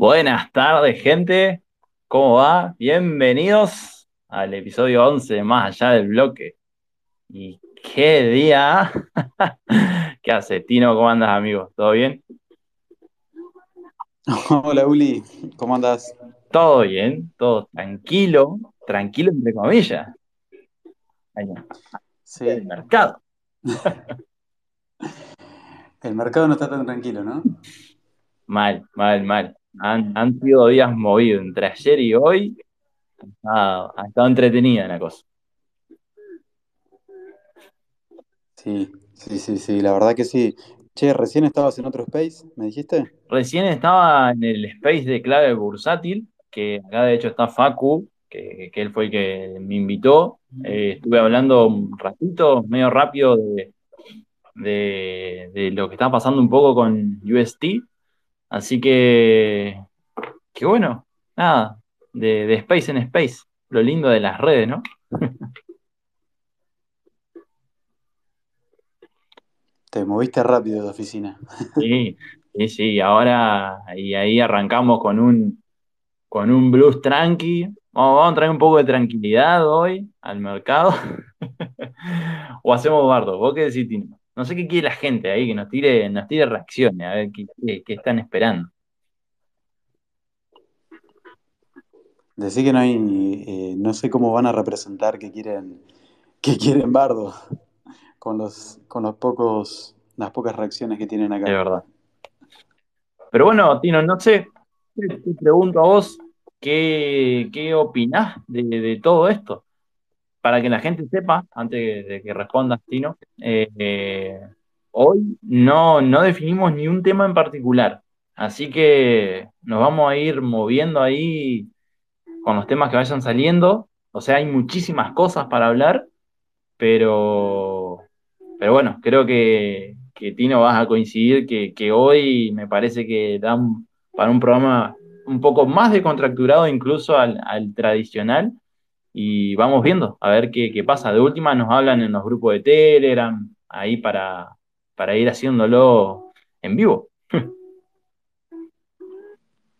Buenas tardes, gente. ¿Cómo va? Bienvenidos al episodio 11 de Más Allá del Bloque. ¿Y qué día? ¿Qué hace, Tino? ¿Cómo andas, amigo? ¿Todo bien? Hola, Uli. ¿Cómo andas? Todo bien, todo tranquilo, tranquilo entre comillas. Sí. El mercado. El mercado no está tan tranquilo, ¿no? Mal, mal, mal. Han, han sido días movidos entre ayer y hoy. Ha, ha estado entretenida la cosa. Sí, sí, sí, sí, la verdad que sí. Che, recién estabas en otro space, ¿me dijiste? Recién estaba en el space de clave bursátil, que acá de hecho está Facu, que, que él fue el que me invitó. Eh, estuve hablando un ratito, medio rápido, de, de, de lo que está pasando un poco con UST. Así que, que bueno, nada, de, de Space en Space, lo lindo de las redes, ¿no? Te moviste rápido de oficina. Sí, sí, sí, ahora y ahí arrancamos con un, con un blues tranqui. Vamos, vamos a traer un poco de tranquilidad hoy al mercado. o hacemos bardo, vos qué decís, Tino? No sé qué quiere la gente ahí, que nos tire, nos tire reacciones, a ver qué, qué- qué están esperando. Decí que no hay, eh, no sé cómo van a representar que quieren, que quieren Bardo con los, con los pocos, las pocas reacciones que tienen Es acá. verdad. Pero bueno, Tino, no sé, te te pregunto a vos, ¿qué, qué opinás de, de todo esto? Para que la gente sepa, antes de que respondas, Tino, eh, eh, hoy no, no definimos ni un tema en particular, así que nos vamos a ir moviendo ahí con los temas que vayan saliendo. O sea, hay muchísimas cosas para hablar, pero, pero bueno, creo que, que Tino vas a coincidir que, que hoy me parece que dan para un programa un poco más descontracturado incluso al, al tradicional y vamos viendo a ver qué, qué pasa. De última nos hablan en los grupos de Telegram, ahí para, para ir haciéndolo en vivo.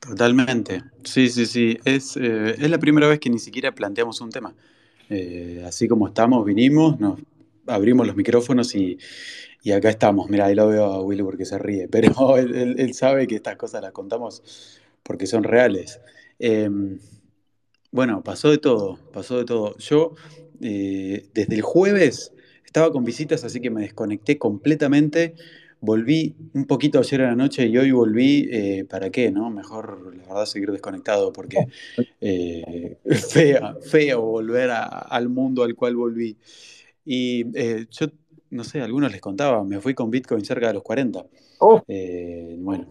Totalmente. Sí, sí, sí. Es, eh, es la primera vez que ni siquiera planteamos un tema. Eh, así como estamos, vinimos, nos abrimos los micrófonos y, y acá estamos. Mira, ahí lo veo a Willy porque se ríe, pero él, él- sabe que estas cosas las contamos porque son reales. Eh, bueno, pasó de todo, pasó de todo. Yo eh, desde el jueves estaba con visitas, así que me desconecté completamente. Volví un poquito ayer a la noche y hoy volví, eh, ¿para qué? ¿No? Mejor, la verdad, seguir desconectado porque eh, fea, feo volver a- al mundo al cual volví. Y eh, yo, no sé, a algunos les contaba, me fui con Bitcoin cerca de los 40. Oh, Eh, bueno,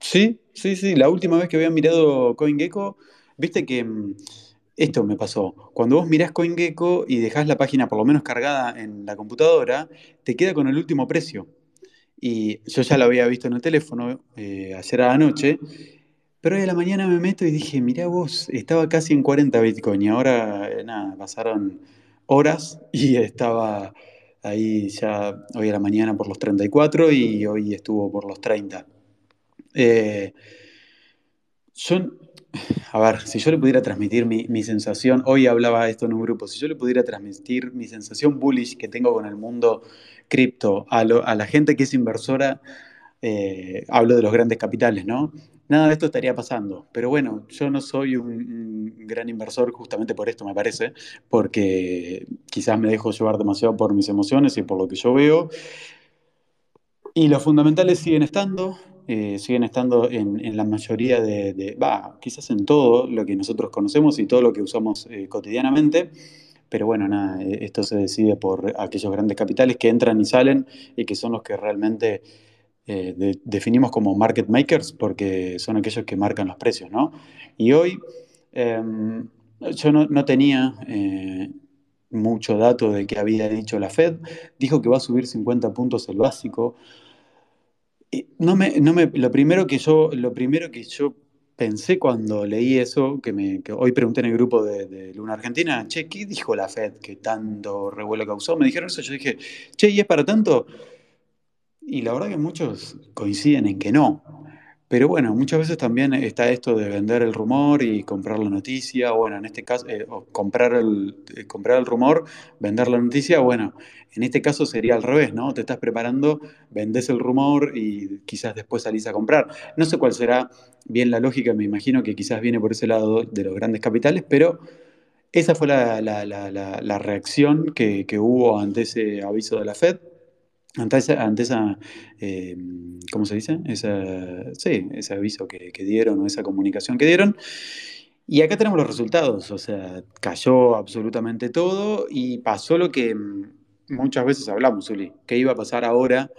sí, sí, sí, la última vez que había mirado CoinGecko, viste que mm, esto me pasó. Cuando vos mirás CoinGecko y dejás la página por lo menos cargada en la computadora, te queda con el último precio. Y yo ya lo había visto en el teléfono eh, ayer a la noche, pero hoy a la mañana me meto y dije, mirá vos, estaba casi en 40 Bitcoin y ahora, eh, nada, pasaron horas y estaba ahí ya hoy a la mañana por los 34 y hoy estuvo por los 30. Eh, yo, A ver, si yo le pudiera transmitir mi, mi, sensación, hoy hablaba esto en un grupo, si yo le pudiera transmitir mi sensación bullish que tengo con el mundo cripto a, a la gente que es inversora, eh, hablo de los grandes capitales, ¿no? Nada de esto estaría pasando. Pero bueno, yo no soy un, un, gran inversor justamente por esto, me parece, porque quizás me dejo llevar demasiado por mis emociones y por lo que yo veo. Y los fundamentales siguen estando, eh, siguen estando en, en, la mayoría de, quizás en todo lo que nosotros conocemos y todo lo que usamos eh, cotidianamente. Pero bueno, nada, eh, esto se decide por aquellos grandes capitales que entran y salen y que son los que realmente eh, de, definimos como market makers porque son aquellos que marcan los precios, ¿no? Y hoy eh, yo no, no tenía eh, mucho dato de qué había dicho la Fed, dijo que va a subir 50 puntos el básico. No me, no me, lo, primero que yo, lo primero que yo pensé cuando leí eso, que, me, que hoy pregunté en el grupo de, de, Luna Argentina, che, ¿qué dijo la Fed que tanto revuelo causó? Me dijeron eso, yo dije, che, ¿y es para tanto? Y la verdad que muchos coinciden en que no. Pero bueno, muchas veces también está esto de vender el rumor y comprar la noticia, o bueno, en este caso, eh, comprar, el, eh, comprar el rumor, vender la noticia, bueno, en este caso sería al revés, ¿no? Te estás preparando, vendes el rumor y quizás después salís a comprar. No sé cuál será bien la lógica, me imagino que quizás viene por ese lado de los grandes capitales, pero esa fue la, la, la, la reacción que, que hubo ante ese aviso de la Fed ante esa, ante esa eh, ¿cómo se dice? Esa, sí, ese aviso que, que, dieron o esa comunicación que dieron. Y acá tenemos los resultados, o sea, cayó absolutamente todo y pasó lo que mm, muchas veces hablamos, Uli, que iba a pasar ahora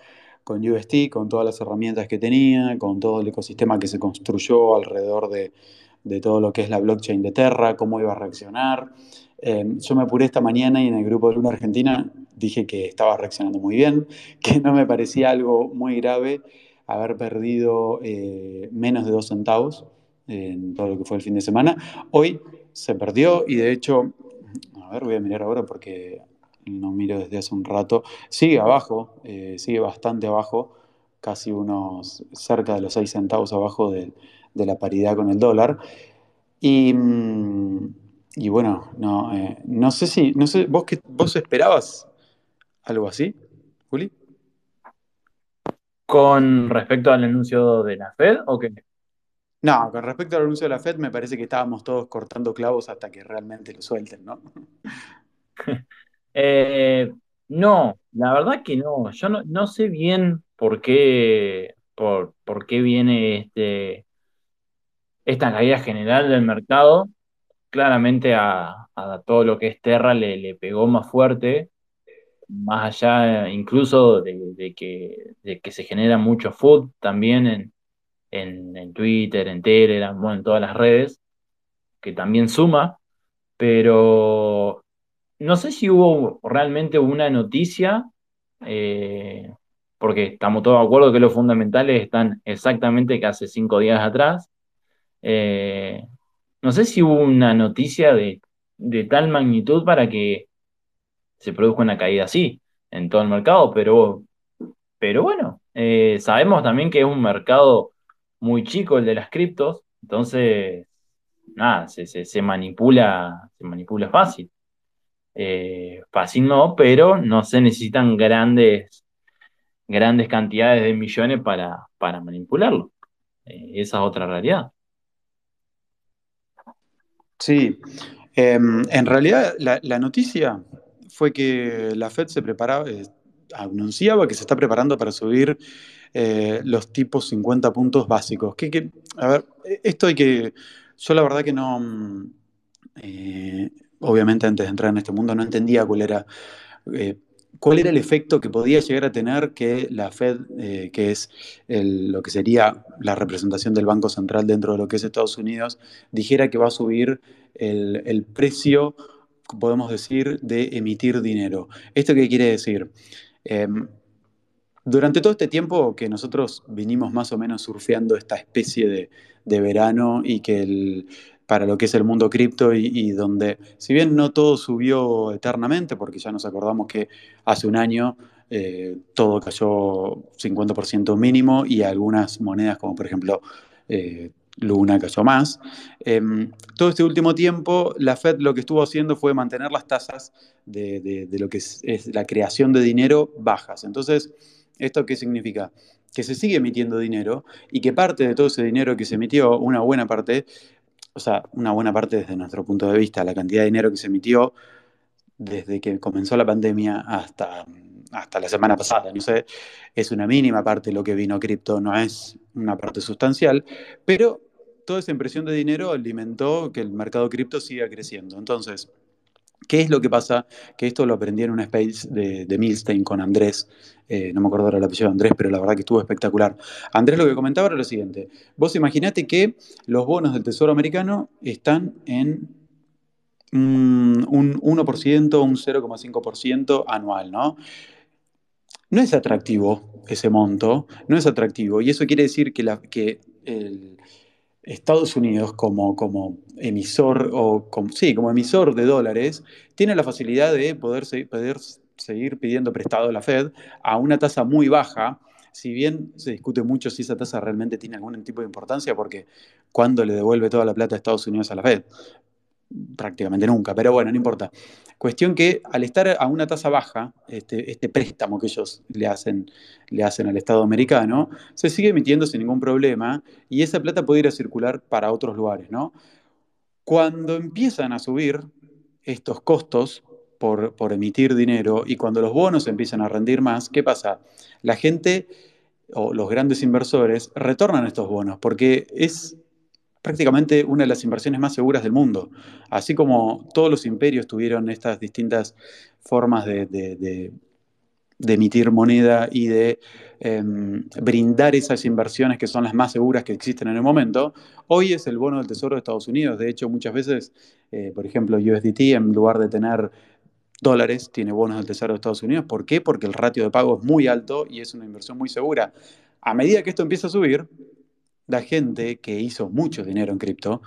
con UST, con todas las herramientas que tenía, con todo el ecosistema que se construyó alrededor de, de todo lo que es la blockchain de Terra, cómo iba a reaccionar. Eh, yo me apuré esta mañana y en el grupo de Luna Argentina dije que estaba reaccionando muy bien, que no me parecía algo muy grave haber perdido eh, menos de dos centavos en todo lo que fue el fin de semana. Hoy se perdió y de hecho, a ver, voy a mirar ahora porque no miro desde hace un rato, sigue abajo, eh, sigue bastante abajo, casi unos cerca de los seis centavos abajo de, la paridad con el dólar. Y... Mmm, y bueno, no, eh, no sé si, no sé, ¿vos, que, ¿vos esperabas algo así, Juli? ¿Con respecto al anuncio de la Fed o qué? No, con respecto al anuncio de la Fed me parece que estábamos todos cortando clavos hasta que realmente lo suelten, ¿no? eh, no, la verdad que no. Yo no, no sé bien por qué, por, por qué viene este, esta caída general del mercado claramente a, todo lo que es Terra le, pegó más fuerte, más allá incluso de, que, se genera mucho food también en, en, en, Twitter, en Telegram, bueno, en todas las redes, que también suma, pero no sé si hubo realmente una noticia, eh, porque estamos todos de acuerdo que los fundamentales están exactamente que hace cinco días atrás. Eh, no sé si hubo una noticia de, de tal magnitud para que se produzca una caída así en todo el mercado, pero, pero bueno, eh, sabemos también que es un mercado muy chico el de las criptos, entonces, nada, se, se, se manipula, se manipula fácil. Eh, fácil no, pero no se necesitan grandes, grandes cantidades de millones para, para manipularlo. Eh, esa es otra realidad. Sí, eh, en realidad la, noticia fue que la Fed se preparaba, eh, anunciaba que se está preparando para subir eh, los tipos 50 puntos básicos. Que, que, a ver, esto hay que, yo la verdad que no, eh, obviamente antes de entrar en este mundo no entendía cuál era eh, cuál era el efecto que podía llegar a tener que la Fed, eh, que es lo que sería la representación del Banco Central dentro de lo que es Estados Unidos, dijera que va a subir el, precio, podemos decir, de emitir dinero. ¿Esto qué quiere decir? Eh, durante todo este tiempo que nosotros vinimos más o menos surfeando esta especie de verano y que el, para lo que es el mundo cripto y, donde, si bien no todo subió eternamente, porque ya nos acordamos que hace un año eh, todo cayó 50% mínimo y algunas monedas como por ejemplo eh, Luna cayó más. Em, todo este último tiempo, la Fed lo que estuvo haciendo fue mantener las tasas de, lo que es, la creación de dinero bajas. Entonces, ¿esto qué significa? Que se sigue emitiendo dinero y que parte de todo ese dinero que se emitió, una buena parte, o sea, una buena parte desde nuestro punto de vista, la cantidad de dinero que se emitió desde que comenzó la pandemia hasta, hasta la semana pasada, no sé, es una mínima parte lo que vino cripto, no es una parte sustancial, pero toda esa impresión de dinero alimentó que el mercado cripto siga creciendo. Entonces, ¿qué es lo que pasa? Que esto lo aprendí en una space de, Milstein con Andrés, eh, no me acuerdo ahora el apellido de Andrés, pero la verdad que estuvo espectacular. Andrés lo que comentaba era lo siguiente, vos imaginate que los bonos del Tesoro americano están en un 1%, un 0,5% anual, ¿no? No es atractivo ese monto, no es atractivo, y eso quiere decir que, la, que el, Estados Unidos como, como emisor o sí, como emisor de dólares tiene la facilidad de poder, poder seguir pidiendo prestado a la Fed a una tasa muy baja, si bien se discute mucho si esa tasa realmente tiene algún tipo de importancia, porque cuando le devuelve toda la plata a Estados Unidos a la Fed? Prácticamente nunca, pero bueno, no importa. Cuestión que al estar a una tasa baja, este, este, préstamo que ellos le hacen, le hacen al Estado americano, se sigue emitiendo sin ningún problema y esa plata puede ir a circular para otros lugares, ¿no? Cuando empiezan a subir estos costos por, por emitir dinero y cuando los bonos empiezan a rendir más, ¿qué pasa? La gente o los grandes inversores retornan estos bonos porque es prácticamente una de las inversiones más seguras del mundo. Así como todos los imperios tuvieron estas distintas formas de, emitir moneda y de em, brindar esas inversiones que son las más seguras que existen en el momento, hoy es el bono del Tesoro de Estados Unidos. De hecho, muchas veces, eh, por ejemplo, USDT, en lugar de tener dólares, tiene bonos del Tesoro de Estados Unidos. ¿Por qué? Porque el ratio de pago es muy alto y es una inversión muy segura. A medida que esto empieza a subir, la gente que hizo mucho dinero en cripto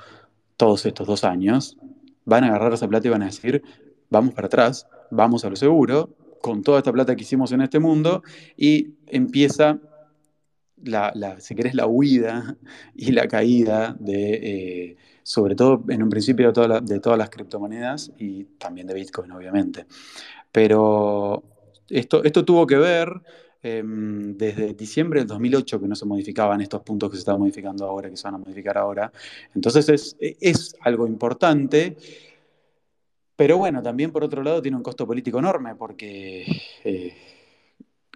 todos estos dos años, van a agarrar esa plata y van a decir, vamos para atrás, vamos a lo seguro, con toda esta plata que hicimos en este mundo, y empieza la, si querés, la huida y la caída de, eh, sobre todo en un principio de, de todas las criptomonedas y también de Bitcoin, obviamente. Pero esto, esto tuvo que ver Em, desde diciembre del 2008 que no se modificaban estos puntos que se están modificando ahora, que se van a modificar ahora. Entonces es, es algo importante. Pero bueno, también por otro lado tiene un costo político enorme porque eh,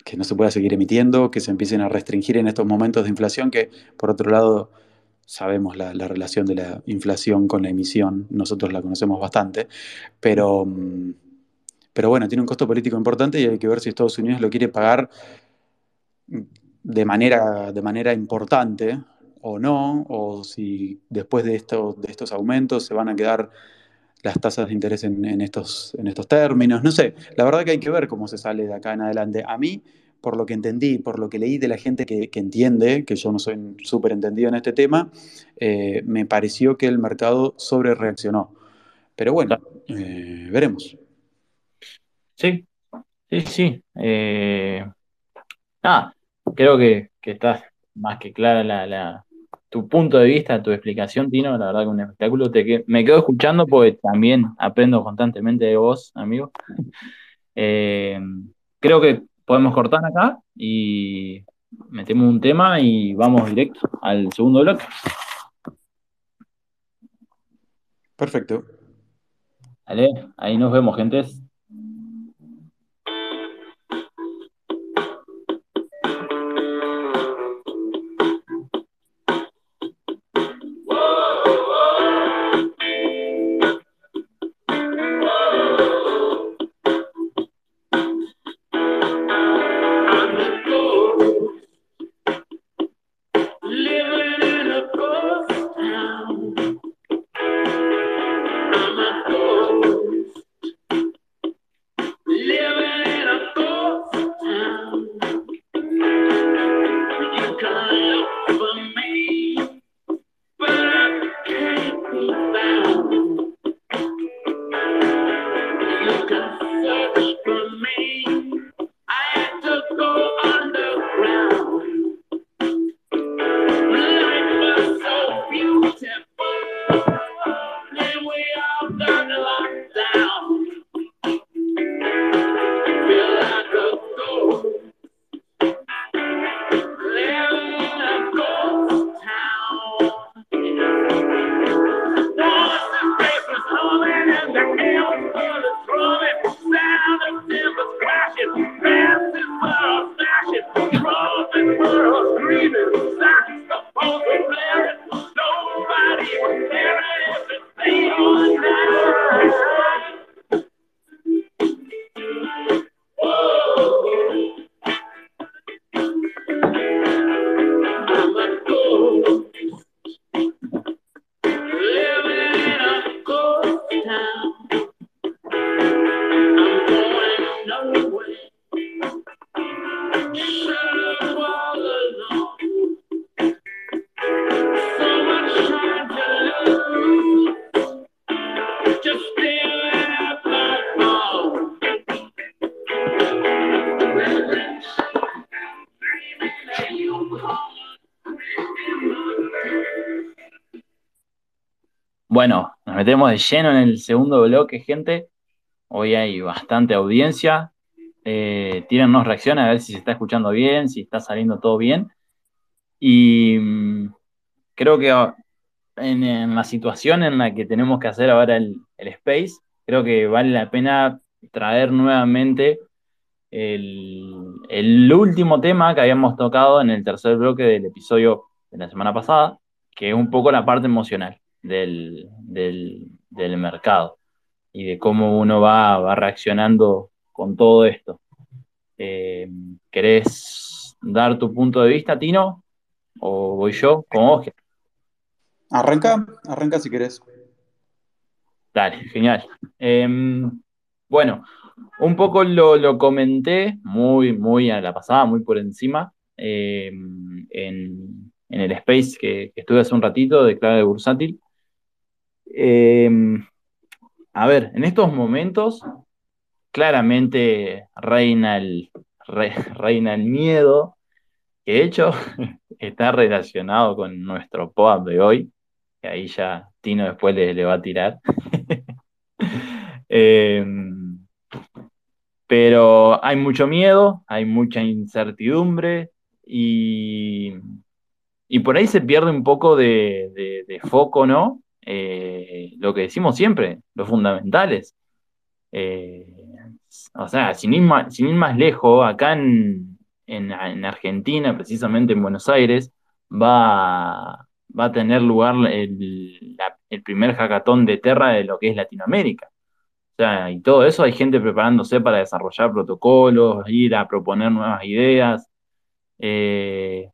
que no se pueda seguir emitiendo, que se empiecen a restringir en estos momentos de inflación, que por otro lado sabemos la, la relación de la inflación con la emisión, nosotros la conocemos bastante, pero, mm, pero bueno, tiene un costo político importante y hay que ver si Estados Unidos lo quiere pagar de manera, de manera importante o no, o si después de, esto, de estos aumentos se van a quedar las tasas de interés en, estos, en estos términos. No sé, la verdad que hay que ver cómo se sale de acá en adelante. A mí, por lo que entendí, por lo que leí de la gente que, entiende, que yo no soy súper entendido en este tema, eh, me pareció que el mercado sobre reaccionó. Pero bueno, eh, veremos. Sí, sí, sí. Eh, nada, creo que, que estás más que clara la, tu punto de vista, tu explicación, Tino. La verdad que un espectáculo. Te, me quedo escuchando porque también aprendo constantemente de vos, amigo. Eh, creo que podemos cortar acá y metemos un tema y vamos directo al segundo bloque. Perfecto. Vale, ahí nos vemos, gentes. Bueno, nos metemos de lleno en el segundo bloque, gente. Hoy hay bastante audiencia. Eh, tírennos reacciones a ver si se está escuchando bien, si está saliendo todo bien. Y mm, creo que en, la situación en la que tenemos que hacer ahora el, Space, creo que vale la pena traer nuevamente el, último tema que habíamos tocado en el tercer bloque del episodio de la semana pasada, que es un poco la parte emocional del, mercado y de cómo uno va, reaccionando con todo esto. Eh, ¿Querés dar tu punto de vista, Tino? ¿O voy yo con vos? Arranca, arranca si querés. Dale, genial. Em, bueno, un poco lo, comenté muy, muy a la pasada, muy por encima, em, en, el space que, estuve hace un ratito de clave bursátil. Em, a ver, en estos momentos claramente reina el, reina el miedo, que de hecho está relacionado con nuestro POAP de hoy, que ahí ya Tino después le, va a tirar. Em, pero hay mucho miedo, hay mucha incertidumbre y, y por ahí se pierde un poco de, foco, ¿no? Eh, lo que decimos siempre, los fundamentales. Eh, o sea, sin ir, más, sin ir más lejos, acá en, en, en Argentina, precisamente en Buenos Aires, va, va a tener lugar el, primer hackathon de Terra de lo que es Latinoamérica. O sea, y todo eso hay gente preparándose para desarrollar protocolos, ir a proponer nuevas ideas. Eh,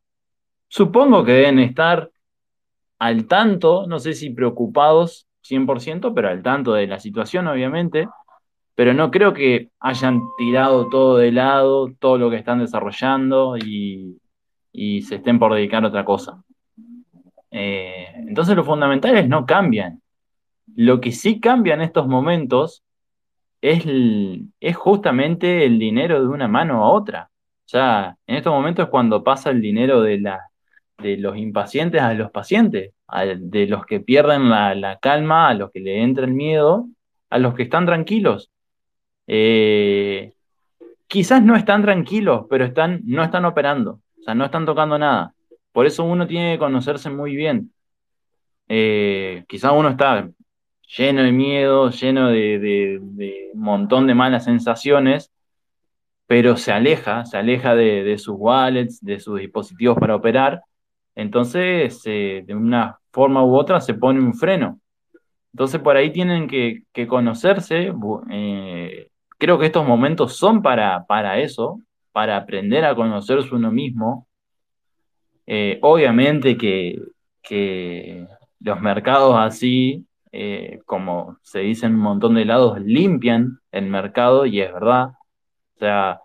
supongo que deben estar al tanto, no sé si preocupados 100%, pero al tanto de la situación, obviamente. Pero no creo que hayan tirado todo de lado, todo lo que están desarrollando y, se estén por dedicar a otra cosa. Eh, entonces los fundamentales no cambian. Lo que sí cambia en estos momentos es, es justamente el dinero de una mano a otra. O sea, en estos momentos es cuando pasa el dinero de, la, de los impacientes a los pacientes, de los que pierden la, calma, a los que le entra el miedo, a los que están tranquilos. Eh, quizás no están tranquilos, pero están, no están operando, o sea, no están tocando nada. Por eso uno tiene que conocerse muy bien. Eh, quizás uno está lleno de miedo, lleno de, un montón de malas sensaciones, pero se aleja, se aleja de, sus wallets, de sus dispositivos para operar. Entonces, eh, de una forma u otra, se pone un freno. Entonces, por ahí tienen que, conocerse. Eh, creo que estos momentos son para, para eso, para aprender a conocerse uno mismo, eh, obviamente que, los mercados así, como se dice en un montón de lados, limpian el mercado y es verdad. O sea,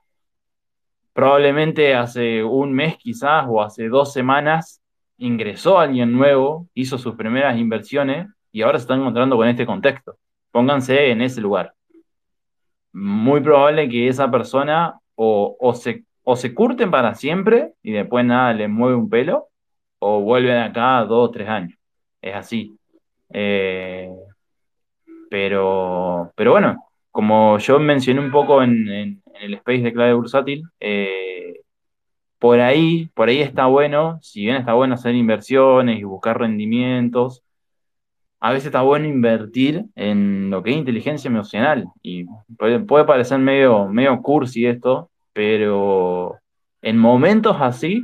probablemente hace un mes quizás o hace dos semanas ingresó alguien nuevo, hizo sus primeras inversiones y ahora se están encontrando con este contexto. Pónganse en ese lugar. Muy probable que esa persona o, se o se curten para siempre y después nada les mueve un pelo, o vuelven acá dos o tres años. Es así. Eh, pero, pero bueno, como yo mencioné un poco en, el space de clave bursátil, eh, por ahí, por ahí está bueno, si bien está bueno hacer inversiones y buscar rendimientos, a veces está bueno invertir en lo que es inteligencia emocional. Y puede, puede parecer medio, medio cursi esto, pero en momentos así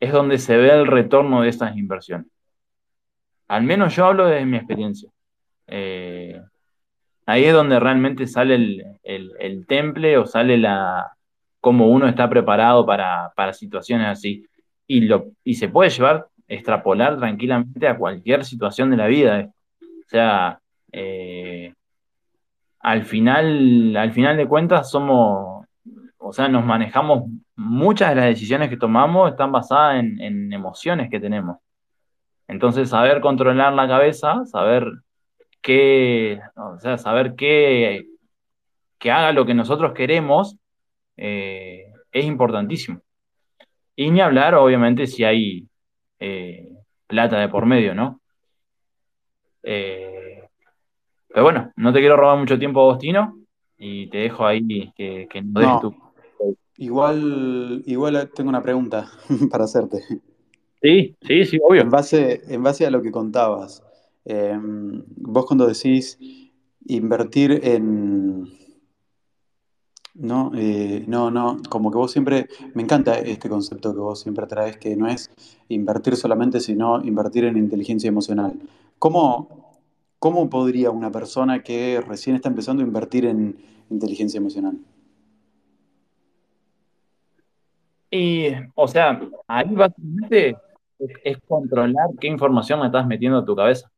es donde se ve el retorno de estas inversiones. Al menos yo hablo desde mi experiencia. Eh, ahí es donde realmente sale el, temple o sale la cómo uno está preparado para, situaciones así. Y, lo, y se puede llevar, extrapolar tranquilamente a cualquier situación de la vida. O sea, eh, al, final, al final de cuentas somos, o sea, nos manejamos, muchas de las decisiones que tomamos están basadas en, emociones que tenemos. Entonces, saber controlar la cabeza, saber qué, o sea, saber qué, que haga lo que nosotros queremos, eh, es importantísimo. Y ni hablar, obviamente, si hay eh, plata de por medio, ¿no? Eh, pero bueno, no te quiero robar mucho tiempo, Agostino, y te dejo ahí que, que nos no, tu... Igual, igual tengo una pregunta para hacerte. Sí, sí, sí, obvio. En base, en base a lo que contabas, em, vos cuando decís invertir en... No, eh, no, no, como que vos siempre, me encanta este concepto que vos siempre traes, que no es invertir solamente, sino invertir en inteligencia emocional. ¿Cómo, cómo podría una persona que recién está empezando a invertir en inteligencia emocional? Y, o sea, ahí básicamente es, controlar qué información me estás metiendo a tu cabeza.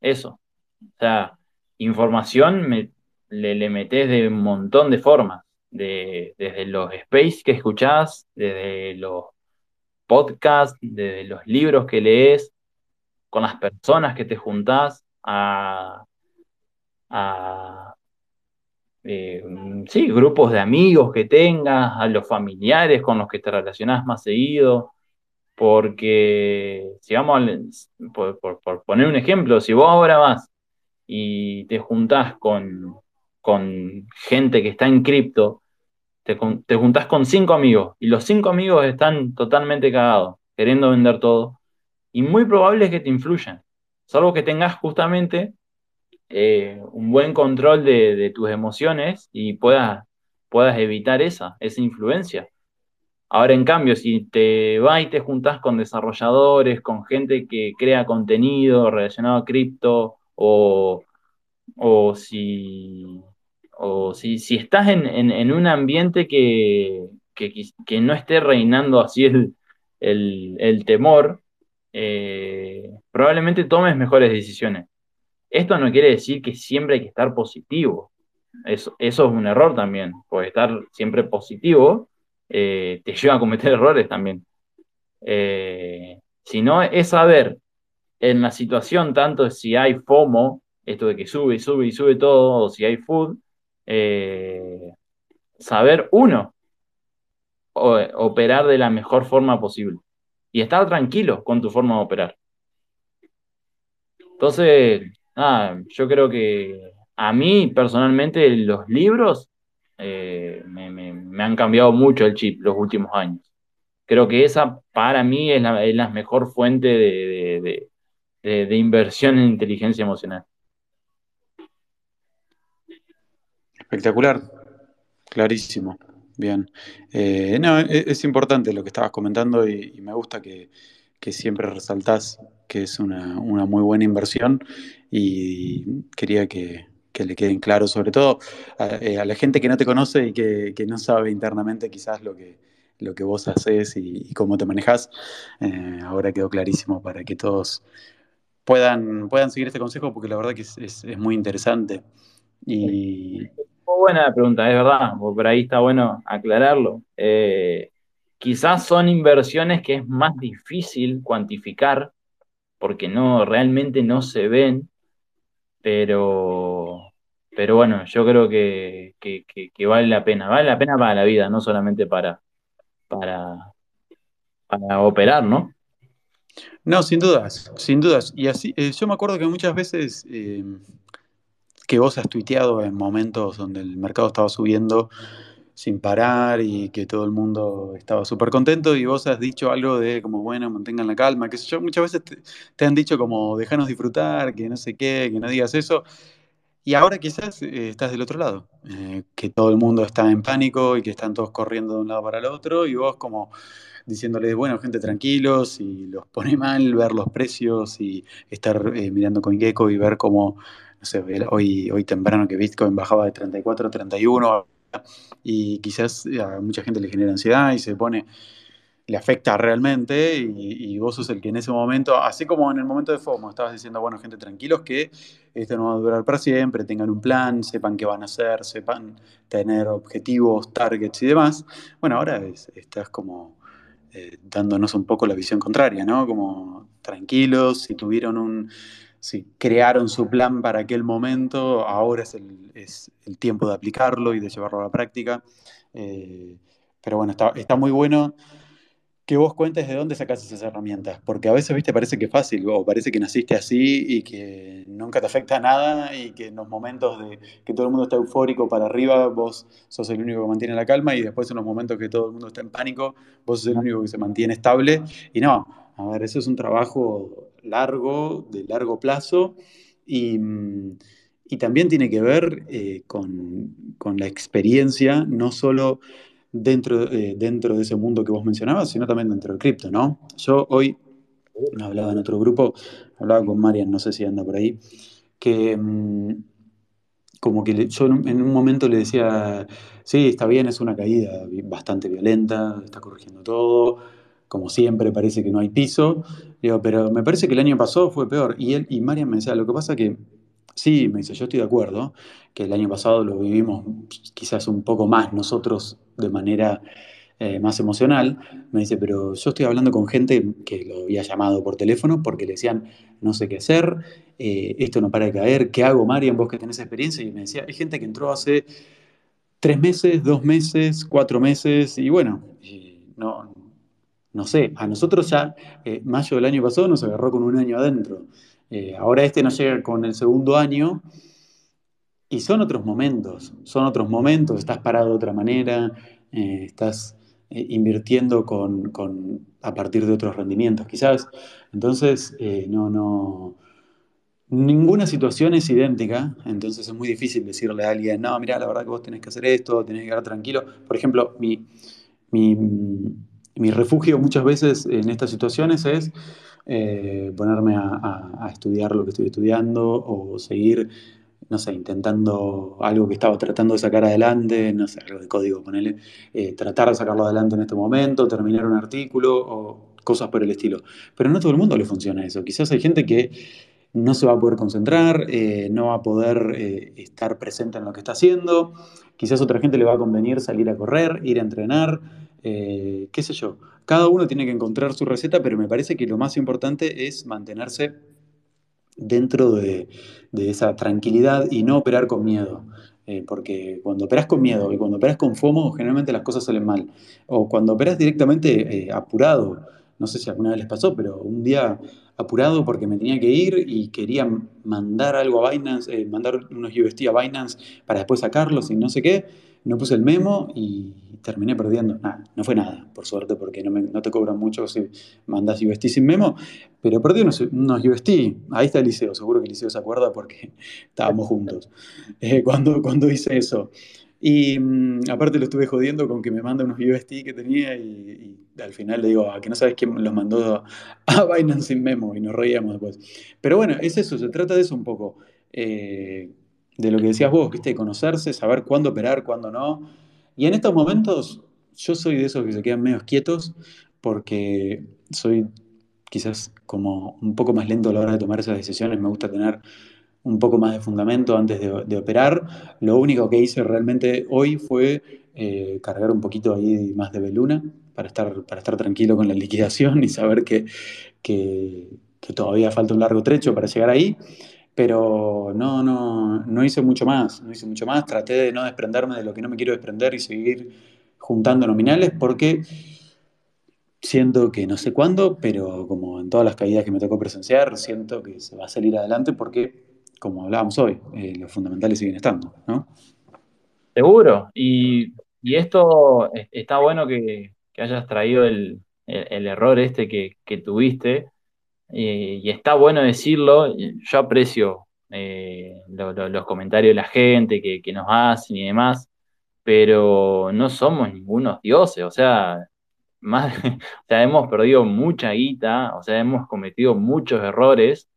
Eso. O sea, información me, le, metes de un montón de formas. De, desde los space que escuchás, desde los podcasts, desde los libros que lees, con las personas que te juntás, a, eh, sí, grupos de amigos que tengas, a los familiares con los que te relacionás más seguido, porque, si vamos, por, poner un ejemplo, si vos ahora vas y te juntás con, con gente que está en cripto, te, te, juntás con cinco amigos y los cinco amigos están totalmente cagados, queriendo vender todo, y muy probable es que te influyan, salvo que tengas justamente eh, un buen control de, tus emociones y puedas, puedas evitar esa, esa influencia. Ahora, en cambio, si te vas y te juntás con desarrolladores, con gente que crea contenido relacionado a cripto, o, si, o si, si estás en, un ambiente que, que, no esté reinando así el, el, temor, eh, probablemente tomes mejores decisiones. Esto no quiere decir que siempre hay que estar positivo. Eso, eso es un error también, porque estar siempre positivo eh, te lleva a cometer errores también. Eh, sino es saber en la situación, tanto si hay FOMO, esto de que sube sube y sube todo, o si hay food, eh, saber uno, operar de la mejor forma posible y estar tranquilo con tu forma de operar. Entonces, yo creo que a mí personalmente los libros eh, me, han cambiado mucho el chip los últimos años. Creo que esa para mí es la, mejor fuente de, inversión en inteligencia emocional. Espectacular, clarísimo. Bien. Eh, no, e, es, importante lo que estabas comentando y, me gusta que, siempre resaltás que es una, una, muy buena inversión y quería que, que le queden claros, sobre todo eh, a, la gente que no te conoce y que, no sabe internamente quizás lo que, lo que vos haces y, cómo te manejas. Eh, ahora quedó clarísimo para que todos puedan, puedan seguir este consejo porque la verdad que es, muy interesante. Y... Buena pregunta, es verdad, por ahí está bueno aclararlo. Eh, quizás son inversiones que es más difícil cuantificar porque no realmente no se ven pero, pero bueno, yo creo que, vale la pena, vale la pena para la vida, no solamente para, para, para operar, ¿no? No, sin dudas, sin dudas. Y así, eh, yo me acuerdo que muchas veces eh, que vos has tuiteado en momentos donde el mercado estaba subiendo sin parar y que todo el mundo estaba súper contento y vos has dicho algo de como, bueno, mantengan la calma, sé yo, muchas veces te, han dicho como, déjanos disfrutar, que no sé qué, que no digas eso. Y ahora quizás eh, estás del otro lado, eh, que todo el mundo está en pánico y que están todos corriendo de un lado para el otro y vos como diciéndoles, bueno, gente, tranquilos y los pone mal ver los precios y estar eh, mirando con Gecko y ver cómo, no sé, hoy, temprano que Bitcoin bajaba de 34 a 31 y quizás a mucha gente le genera ansiedad y se pone, le afecta realmente y, vos sos el que en ese momento, así como en el momento de FOMO, estabas diciendo, bueno, gente, tranquilos que esto no va a durar para siempre, tengan un plan, sepan qué van a hacer, sepan tener objetivos, targets y demás. Bueno, ahora estás como eh, dándonos un poco la visión contraria, ¿no? Como tranquilos, si tuvieron un si crearon su plan para aquel momento, ahora es el, tiempo de aplicarlo y de llevarlo a la práctica. Eh, pero bueno, está, muy bueno que vos cuentes de dónde sacas esas herramientas, porque a veces, viste, parece que es fácil, o parece que naciste así y que nunca te afecta nada y que en los momentos de que todo el mundo está eufórico para arriba, vos sos el único que mantiene la calma y después en los momentos que todo el mundo está en pánico, vos sos el único que se mantiene estable. Y no, a ver, eso es un trabajo largo, de largo plazo y, y también tiene que ver eh, con, con la experiencia, no solo dentro, eh, dentro de ese mundo que vos mencionabas, sino también dentro del cripto, ¿no? Yo hoy hablaba en otro grupo, hablaba con Marian, no sé si anda por ahí, que mm, como que yo en un momento le decía, sí, está bien, es una caída bastante violenta, está corrigiendo todo, como siempre parece que no hay piso, digo, pero me parece que el año pasado fue peor. Y él y Marian me decía, lo que pasa que sí, me dice, yo estoy de acuerdo, que el año pasado lo vivimos quizás un poco más nosotros de manera eh, más emocional, me dice, pero yo estoy hablando con gente que lo había llamado por teléfono porque le decían, no sé qué hacer, eh, esto no para de caer, ¿qué hago, Marian, vos que tenés experiencia? Y me decía, hay gente que entró hace tres meses, dos meses, cuatro meses, y bueno, no, no sé, a nosotros ya, eh, mayo del año pasado nos agarró con un año adentro. ahora este nos llega con el segundo año y son otros momentos, son otros momentos, estás parado de otra manera, eh, estás eh, invirtiendo con, a partir de otros rendimientos, quizás. Entonces, eh, no, no, ninguna situación es idéntica, entonces es muy difícil decirle a alguien, no, mira, la verdad que vos tenés que hacer esto, tenés que quedar tranquilo. Por ejemplo, mi, mi, refugio muchas veces en estas situaciones es ponerme a, estudiar lo que estoy estudiando o seguir no sé, intentando algo que estaba tratando de sacar adelante, no sé, algo de código, ponele, eh, tratar de sacarlo adelante en este momento, terminar un artículo o cosas por el estilo. Pero no a todo el mundo le funciona eso. Quizás hay gente que no se va a poder concentrar, eh, no va a poder eh, estar presente en lo que está haciendo. Quizás a otra gente le va a convenir salir a correr, ir a entrenar, qué sé yo. Cada uno tiene que encontrar su receta, pero me parece que lo más importante es mantenerse dentro de, esa tranquilidad y no operar con miedo. Eh, porque cuando operas con miedo y cuando operas con FOMO, generalmente las cosas salen mal. O cuando operas directamente eh, apurado, no sé si alguna vez les pasó, pero un día apurado porque me tenía que ir y quería mandar algo a Binance, eh, mandar unos UST a Binance para después sacarlos y no sé qué, no puse el memo y terminé perdiendo. Nada, no fue nada, por suerte, porque no, te cobran mucho si mandas UST sin memo, pero perdí unos, unos UST. Ahí está el liceo, seguro que el liceo se acuerda porque estábamos juntos eh, cuando, cuando hice eso. Y mm, aparte lo estuve jodiendo con que me manda unos UST que tenía y, al final le digo, a ah, que no sabes quién los mandó a, Binance sin memo y nos reíamos después. Pero bueno, es eso, se trata de eso un poco. Eh, de lo que decías vos, ¿viste? conocerse, saber cuándo operar, cuándo no. Y en estos momentos yo soy de esos que se quedan medio quietos porque soy quizás como un poco más lento a la hora de tomar esas decisiones, me gusta tener un poco más de fundamento antes de, operar. Lo único que hice realmente hoy fue eh, cargar un poquito ahí más de veluna para estar, para estar tranquilo con la liquidación y saber que, que, que todavía falta un largo trecho para llegar ahí pero no, no, no hice mucho más, no hice mucho más, traté de no desprenderme de lo que no me quiero desprender y seguir juntando nominales porque siento que no sé cuándo, pero como en todas las caídas que me tocó presenciar, siento que se va a salir adelante porque, como hablábamos hoy, eh, los fundamentales siguen estando, ¿no? Seguro, y, esto está bueno que, hayas traído el, error este que, que tuviste, y está bueno decirlo, yo aprecio eh, los comentarios de la gente que, nos hacen y demás, pero no somos ningunos dioses, o sea, más, o sea, hemos perdido mucha guita, o sea, hemos cometido muchos errores.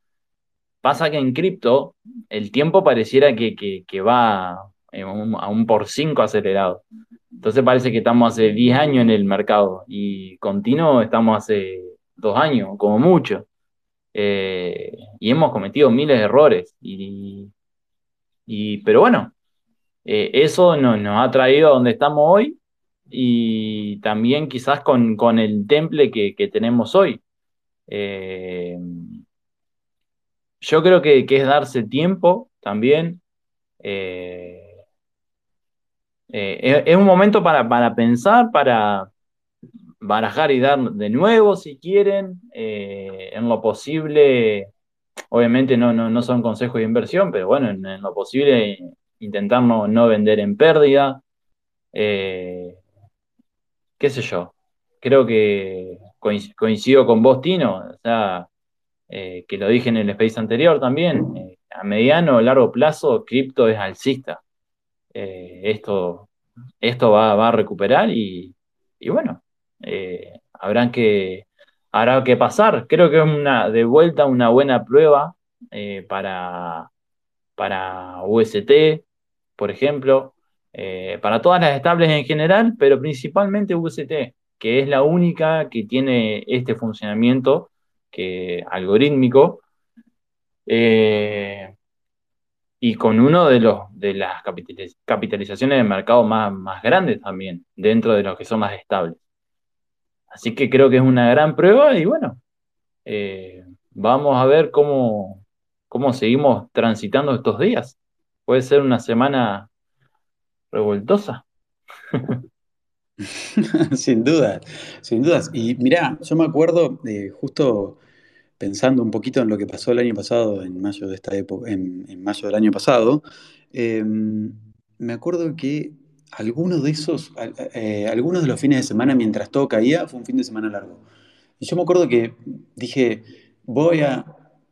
Pasa que en cripto el tiempo pareciera que, va a un por 5 acelerado. Entonces parece que estamos hace 10 años en el mercado y continuo estamos hace dos años, como mucho. Eh, y hemos cometido miles de errores. Y, pero bueno, eh, eso nos, ha traído a donde estamos hoy y también quizás con, el temple que, tenemos hoy. Eh, yo creo que, es darse tiempo también. es, un momento para, para pensar, para, barajar y dar de nuevo si quieren, eh, en lo posible, obviamente no, no, son consejos de inversión, pero bueno, en, lo posible intentar no, vender en pérdida, eh, qué sé yo, creo que coincido con vos, Tino, o sea, eh, que lo dije en el space anterior también, a mediano o largo plazo, cripto es alcista. esto, esto va, a recuperar y bueno, eh, que, habrá que pasar. Creo que es una, de vuelta una buena prueba eh, para, para UST, por ejemplo, eh, para todas las estables en general, pero principalmente UST, que es la única que tiene este funcionamiento que, algorítmico. y con uno de, los, de las capitalizaciones de mercado más, más grandes también, dentro de los que son más estables. Así que creo que es una gran prueba y bueno, eh, vamos a ver cómo, cómo seguimos transitando estos días. Puede ser una semana revoltosa. sin duda, sin dudas. Y mirá, yo me acuerdo de justo pensando un poquito en lo que pasó el año pasado, en mayo de esta época, en, mayo del año pasado, em, me acuerdo que algunos de esos, eh, algunos de los fines de semana mientras todo caía, fue un fin de semana largo. Y yo me acuerdo que dije, voy a,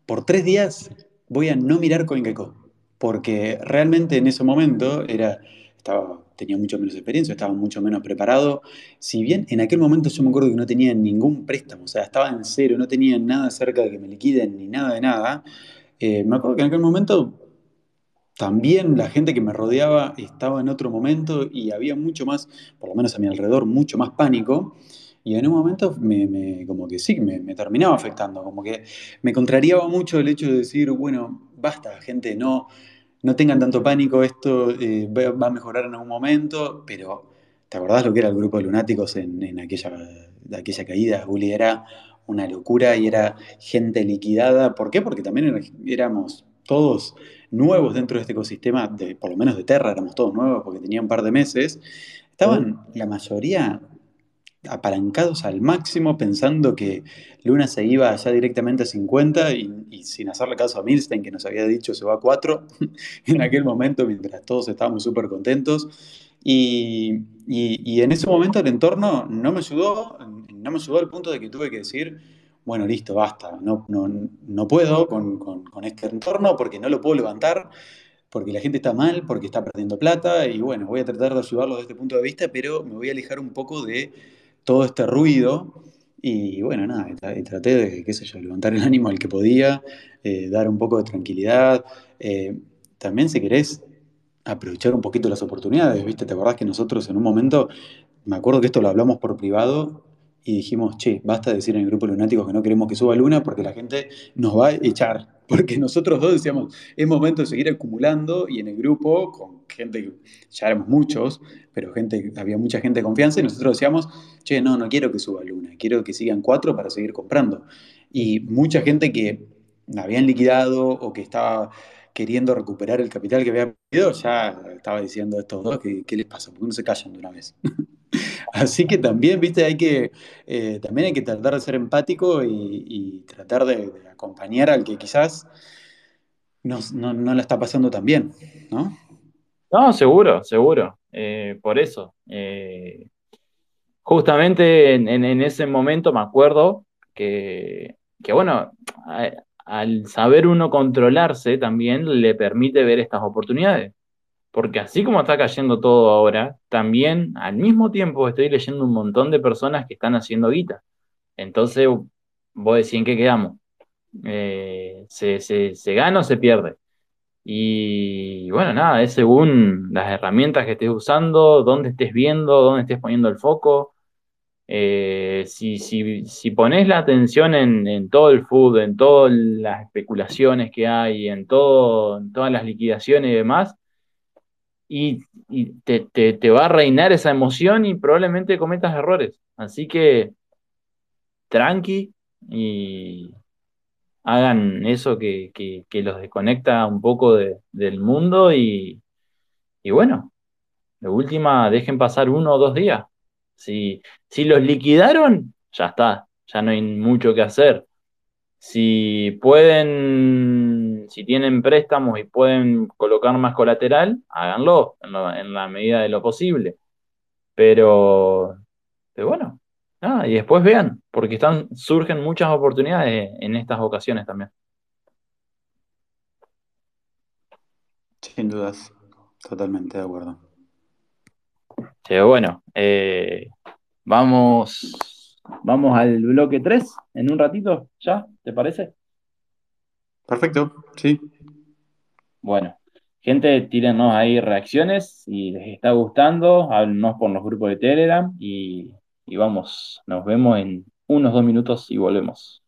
por tres días, voy a no mirar CoinGecko, porque realmente en ese momento era, estaba, tenía mucho menos experiencia, estaba mucho menos preparado. Si bien en aquel momento yo me acuerdo que no tenía ningún préstamo, o sea, estaba en cero, no tenía nada cerca de que me liquiden ni nada de nada, eh, me acuerdo que en aquel momento también la gente que me rodeaba estaba en otro momento y había mucho más, por lo menos a mi alrededor, mucho más pánico. Y en un momento me, como que sí, me, terminaba afectando, como que me contrariaba mucho el hecho de decir, bueno, basta, gente, no, no tengan tanto pánico, esto eh, va a mejorar en algún momento, pero ¿te acordás lo que era el grupo de lunáticos en, en aquella, aquella caída? Juli era una locura y era gente liquidada. ¿Por qué? Porque también éramos todos nuevos dentro de este ecosistema, de, por lo menos de Terra, éramos todos nuevos porque tenían un par de meses, estaban la mayoría apalancados al máximo pensando que Luna se iba ya directamente a 50 y, sin hacerle caso a Milstein que nos había dicho se va a 4 en aquel momento mientras todos estábamos súper contentos y, y, en ese momento el entorno no me ayudó, no me ayudó al punto de que tuve que decir bueno, listo, basta, no, no, puedo con, con, este entorno porque no lo puedo levantar, porque la gente está mal, porque está perdiendo plata, y bueno, voy a tratar de ayudarlo desde este punto de vista, pero me voy a alejar un poco de todo este ruido. Y bueno, nada, y traté de, qué sé yo, levantar el ánimo al que podía, eh, dar un poco de tranquilidad. Eh, también si querés aprovechar un poquito las oportunidades, ¿viste? ¿Te acordás que nosotros en un momento, me acuerdo que esto lo hablamos por privado, y dijimos, che, basta de decir en el grupo lunáticos que no queremos que suba Luna porque la gente nos va a echar. Porque nosotros dos decíamos, es momento de seguir acumulando y en el grupo, con gente, ya éramos muchos, pero gente, había mucha gente de confianza y nosotros decíamos, che, no, no quiero que suba Luna, quiero que sigan cuatro para seguir comprando. Y mucha gente que habían liquidado o que estaba queriendo recuperar el capital que había perdido, ya estaba diciendo a estos dos que qué les pasa, ¿por qué no se callan de una vez? Así que también, viste, hay que, eh, también hay que tratar de ser empático y, tratar de, acompañar al que quizás no, no, la está pasando tan bien, ¿no? No, seguro, seguro. Eh, por eso. Eh, justamente en, ese momento me acuerdo que, que bueno, al saber uno controlarse también le permite ver estas oportunidades. Porque así como está cayendo todo ahora, también al mismo tiempo estoy leyendo un montón de personas que están haciendo guita. Entonces, vos decís, ¿en qué quedamos? Eh, se, se, gana o se pierde? Y bueno, nada, es según las herramientas que estés usando, dónde estés viendo, dónde estés poniendo el foco. Eh, si, si, si, pones la atención en, todo el food, en todas las especulaciones que hay, en, todo, en todas las liquidaciones y demás, y, te, va a reinar esa emoción y probablemente cometas errores. Así que tranqui y hagan eso que, los desconecta un poco del mundo y, y, bueno, de última dejen pasar uno o dos días, Si, si los liquidaron, ya está, ya no hay mucho que hacer. Si pueden, si tienen préstamos y pueden colocar más colateral, háganlo en, la medida de lo posible. Pero, pero bueno, y después vean, porque están, surgen muchas oportunidades en estas ocasiones también. Sin dudas, totalmente de acuerdo. Pero bueno, eh, vamos, vamos al bloque 3 en un ratito, ¿ya? ¿Te parece? Perfecto, sí. Bueno, gente, tírenos ahí reacciones si les está gustando, háblenos por los grupos de Telegram y, y vamos, nos vemos en unos dos minutos y volvemos.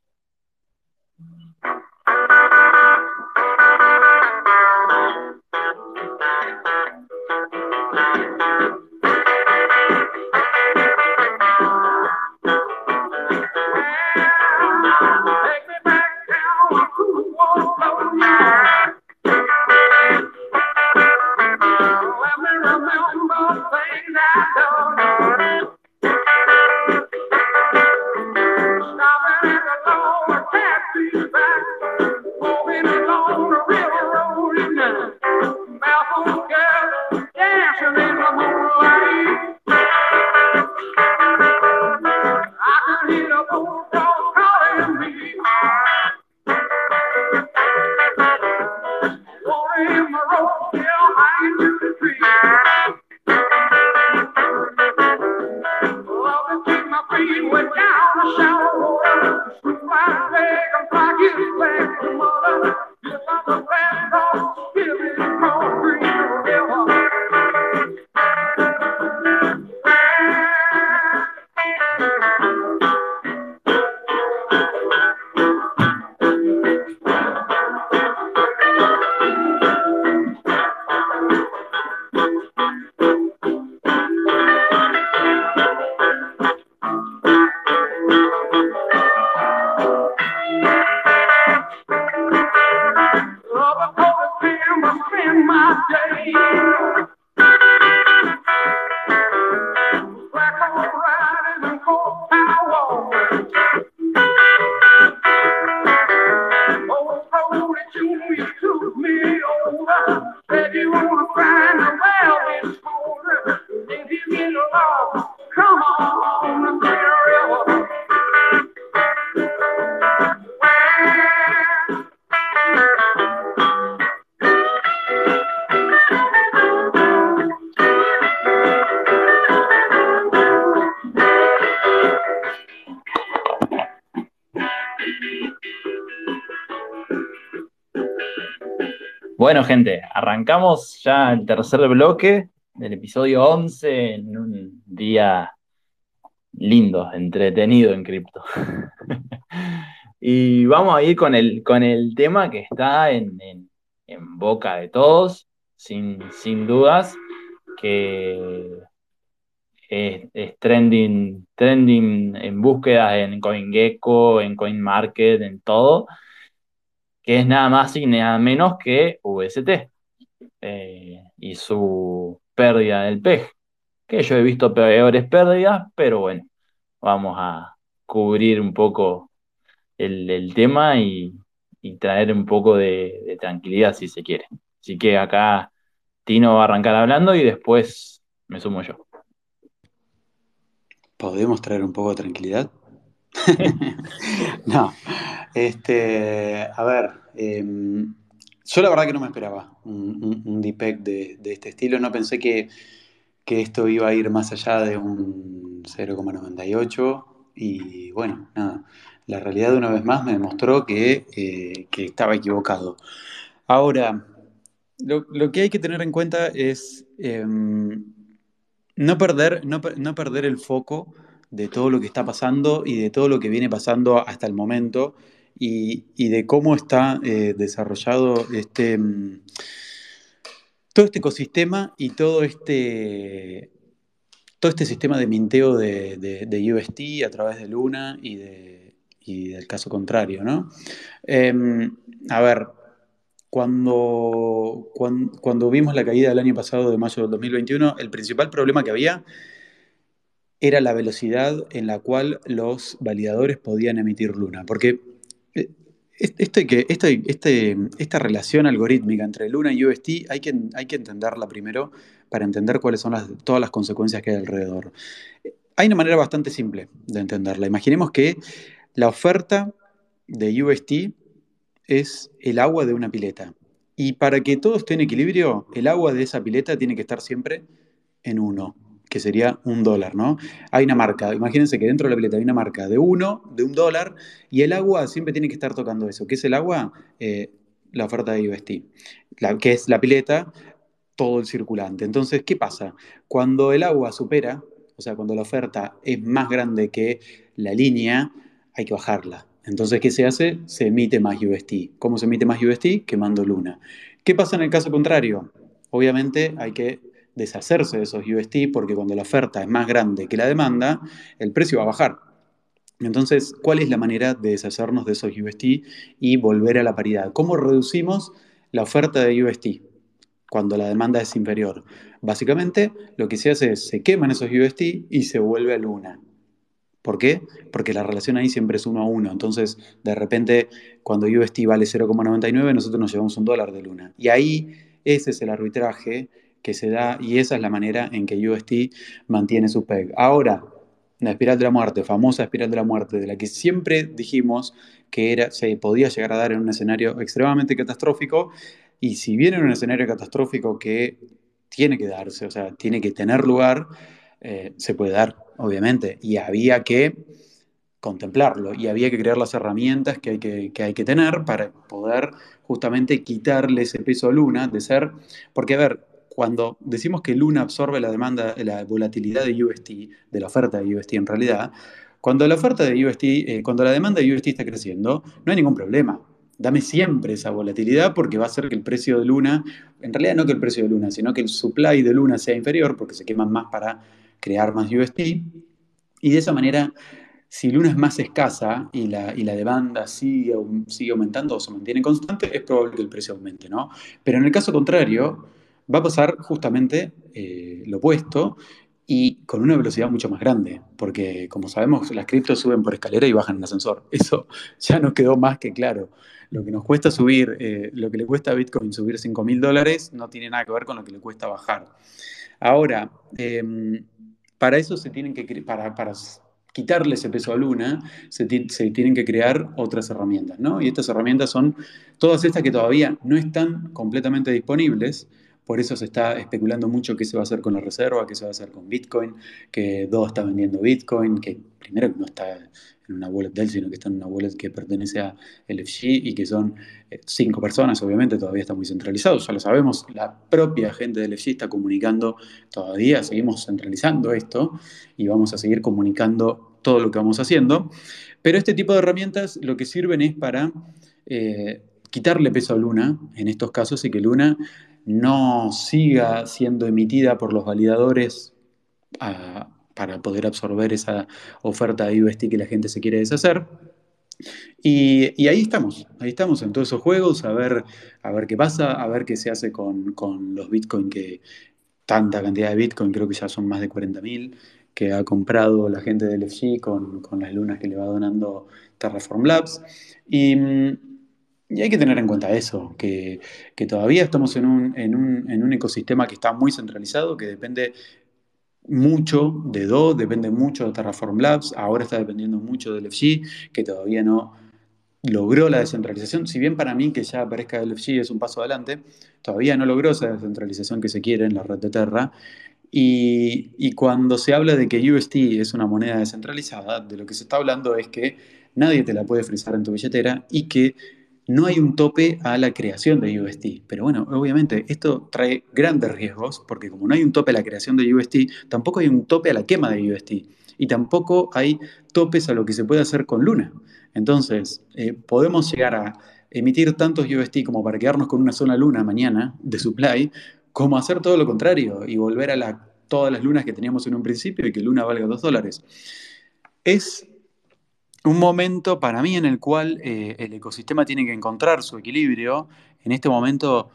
Bye. Bueno, gente, arrancamos ya el tercer bloque del episodio 11 en un día lindo, entretenido en cripto. y vamos a ir con el, con el tema que está en, boca de todos, sin, sin dudas, que es, es, trending, trending en búsquedas en CoinGecko, en CoinMarket, en todo que es nada más y nada menos que VST eh, y su pérdida del PEG, que yo he visto peores pérdidas, pero bueno, vamos a cubrir un poco el, tema y, traer un poco de, tranquilidad si se quiere. Así que acá Tino va a arrancar hablando y después me sumo yo. ¿Podemos traer un poco de tranquilidad? no, este, a ver, em, yo la verdad que no me esperaba un, un, de, este estilo, no pensé que, esto iba a ir más allá de un 0,98 y bueno, nada, la realidad una vez más me demostró que, eh, estaba equivocado. Ahora, lo, que hay que tener en cuenta es em, no, perder, no, no perder el foco de todo lo que está pasando y de todo lo que viene pasando hasta el momento y, de cómo está eh, desarrollado este, mm, todo este ecosistema y todo este, todo este sistema de minteo de, de, UST a través de Luna y, del caso contrario. ¿no? Em, a ver, cuando, cuando, vimos la caída del año pasado de mayo del 2021, el principal problema que había era la velocidad en la cual los validadores podían emitir Luna. Porque eh, este, esta relación algorítmica entre Luna y UST hay que, hay que entenderla primero para entender cuáles son todas las consecuencias que hay alrededor. Hay una manera bastante simple de entenderla. Imaginemos que la oferta de UST es el agua de una pileta. Y para que todo esté en equilibrio, el agua de esa pileta tiene que estar siempre en uno que sería un dólar, ¿no? Hay una marca, imagínense que dentro de la pileta hay una marca de uno, de un dólar, y el agua siempre tiene que estar tocando eso. ¿Qué es el agua? Eh, la oferta de UST, la, que es la pileta, todo el circulante. Entonces, ¿qué pasa? Cuando el agua supera, o sea, cuando la oferta es más grande que la línea, hay que bajarla. Entonces, ¿qué se hace? Se emite más UST. ¿Cómo se emite más UST? Quemando luna. ¿Qué pasa en el caso contrario? Obviamente hay que deshacerse de esos UST porque cuando la oferta es más grande que la demanda, el precio va a bajar. Entonces, ¿cuál es la manera de deshacernos de esos UST y volver a la paridad? ¿Cómo reducimos la oferta de UST cuando la demanda es inferior? Básicamente, lo que se hace es se queman esos UST y se vuelve a luna. ¿Por qué? Porque la relación ahí siempre es uno a uno. Entonces, de repente, cuando UST vale 0,99, nosotros nos llevamos un dólar de luna. Y ahí ese es el arbitraje que se da y esa es la manera en que UST mantiene su PEG. Ahora, la espiral de la muerte, famosa espiral de la muerte, de la que siempre dijimos que era, se podía llegar a dar en un escenario extremadamente catastrófico, y si viene en un escenario catastrófico que tiene que darse, o sea, tiene que tener lugar, eh, se puede dar, obviamente, y había que contemplarlo y había que crear las herramientas que hay que, que hay que tener para poder justamente quitarle ese peso a Luna de ser, porque a ver, cuando decimos que Luna absorbe la demanda, la volatilidad de UST, de la oferta de UST en realidad, cuando la oferta de UST, eh, cuando la demanda de UST está creciendo, no hay ningún problema. Dame siempre esa volatilidad porque va a hacer que el precio de Luna, en realidad no que el precio de Luna, sino que el supply de Luna sea inferior porque se queman más para crear más UST. Y de esa manera, si Luna es más escasa y la, y la demanda sigue, sigue aumentando o se mantiene constante, es probable que el precio aumente, ¿no? Pero en el caso contrario, va a pasar justamente eh, lo opuesto y con una velocidad mucho más grande, porque como sabemos, las criptos suben por escalera y bajan en ascensor. Eso ya nos quedó más que claro. Lo que nos cuesta subir, eh, lo que le cuesta a Bitcoin subir 5 mil dólares no tiene nada que ver con lo que le cuesta bajar. Ahora, em, para eso se tienen que, para, para quitarle ese peso a Luna, se, se, tienen que crear otras herramientas, ¿no? Y estas herramientas son todas estas que todavía no están completamente disponibles, por eso se está especulando mucho qué se va a hacer con la reserva, qué se va a hacer con Bitcoin, que Do está vendiendo Bitcoin, que primero no está en una wallet de él, sino que está en una wallet que pertenece a LFG y que son eh, cinco personas, obviamente todavía está muy centralizado, ya lo sabemos, la propia gente de LFG está comunicando todavía, seguimos centralizando esto y vamos a seguir comunicando todo lo que vamos haciendo, pero este tipo de herramientas lo que sirven es para eh, quitarle peso a Luna en estos casos y que Luna no siga siendo emitida por los validadores ah, para poder absorber esa oferta de UST que la gente se quiere deshacer. Y, ahí estamos, ahí estamos en todos esos juegos, a ver, a ver qué pasa, a ver qué se hace con, los Bitcoin que, tanta cantidad de Bitcoin, creo que ya son más de 40.000, que ha comprado la gente del FG con, con, las lunas que le va donando Terraform Labs. Y, y hay que tener en cuenta eso, que, todavía estamos en un, ecosistema que está muy centralizado, que depende mucho de Do, depende mucho de Terraform Labs, ahora está dependiendo mucho del FG, que todavía no logró la descentralización. Si bien para mí que ya aparezca el FG es un paso adelante, todavía no logró esa descentralización que se quiere en la red de Terra. Y, y cuando se habla de que UST es una moneda descentralizada, de lo que se está hablando es que nadie te la puede frizar en tu billetera y que no hay un tope a la creación de UST. Pero bueno, obviamente esto trae grandes riesgos porque como no hay un tope a la creación de UST, tampoco hay un tope a la quema de UST. Y tampoco hay topes a lo que se puede hacer con Luna. Entonces, eh, podemos llegar a emitir tantos UST como para quedarnos con una sola luna mañana de supply, como hacer todo lo contrario y volver a todas las lunas que teníamos en un principio y que Luna valga dos dólares. Es un momento para mí en el cual eh, el ecosistema tiene que encontrar su equilibrio. En este momento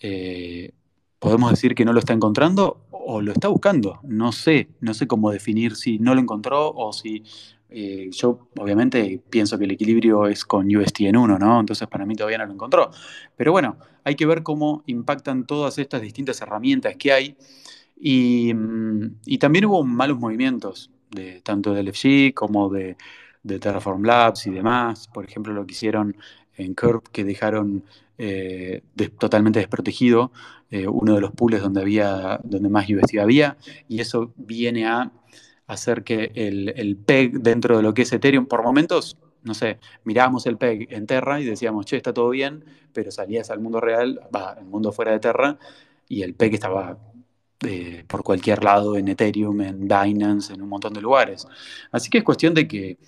eh, podemos decir que no lo está encontrando o lo está buscando. No sé, no sé cómo definir si no lo encontró o si eh, yo obviamente pienso que el equilibrio es con UST en uno, ¿no? Entonces para mí todavía no lo encontró. Pero bueno, hay que ver cómo impactan todas estas distintas herramientas que hay. Y, mm, también hubo malos movimientos, de, tanto del FG como de, de Terraform Labs y demás. Por ejemplo, lo que hicieron en Curve, que dejaron eh, totalmente desprotegido eh, uno de los pools donde, había, donde más UST había, y eso viene a hacer que el, el, PEG dentro de lo que es Ethereum, por momentos, no sé, mirábamos el PEG en Terra y decíamos, che, está todo bien, pero salías al mundo real, va, al mundo fuera de Terra, y el PEG estaba eh, por cualquier lado en Ethereum, en Binance, en un montón de lugares. Así que es cuestión de que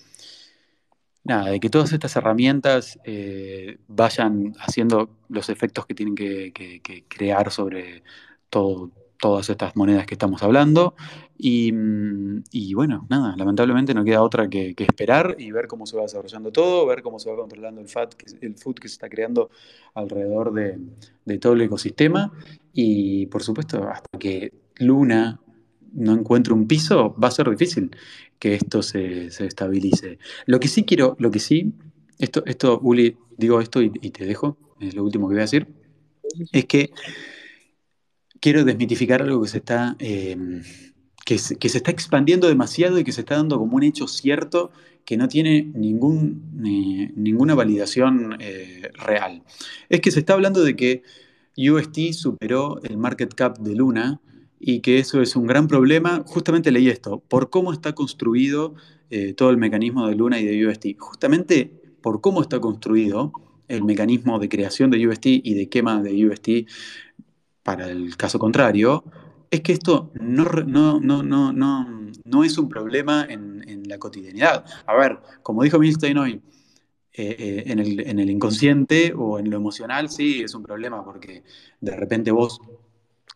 nada, de que todas estas herramientas eh, vayan haciendo los efectos que tienen que, crear sobre todas estas monedas que estamos hablando. Y, mm, bueno, nada, lamentablemente no queda otra que, esperar y ver cómo se va desarrollando todo, ver cómo se va controlando el, FAT, el food que se está creando alrededor de, de todo el ecosistema. Y por supuesto, hasta que Luna no encuentre un piso, va a ser difícil que esto se, estabilice. Lo que sí quiero, lo que sí, esto, esto Uli, digo esto y, te dejo, es lo último que voy a decir, es que quiero desmitificar algo que se está, em, que, se, está expandiendo demasiado y que se está dando como un hecho cierto que no tiene ningún, ninguna validación eh, real. Es que se está hablando de que UST superó el market cap de Luna y que eso es un gran problema. Justamente leí esto, por cómo está construido eh, todo el mecanismo de Luna y de UST. Justamente por cómo está construido el mecanismo de creación de UST y de quema de UST para el caso contrario, es que esto no, no, no, no, no, es un problema en, la cotidianidad. A ver, como dijo Milstein hoy, eh, eh, en, el, en el inconsciente o en lo emocional sí es un problema porque de repente vos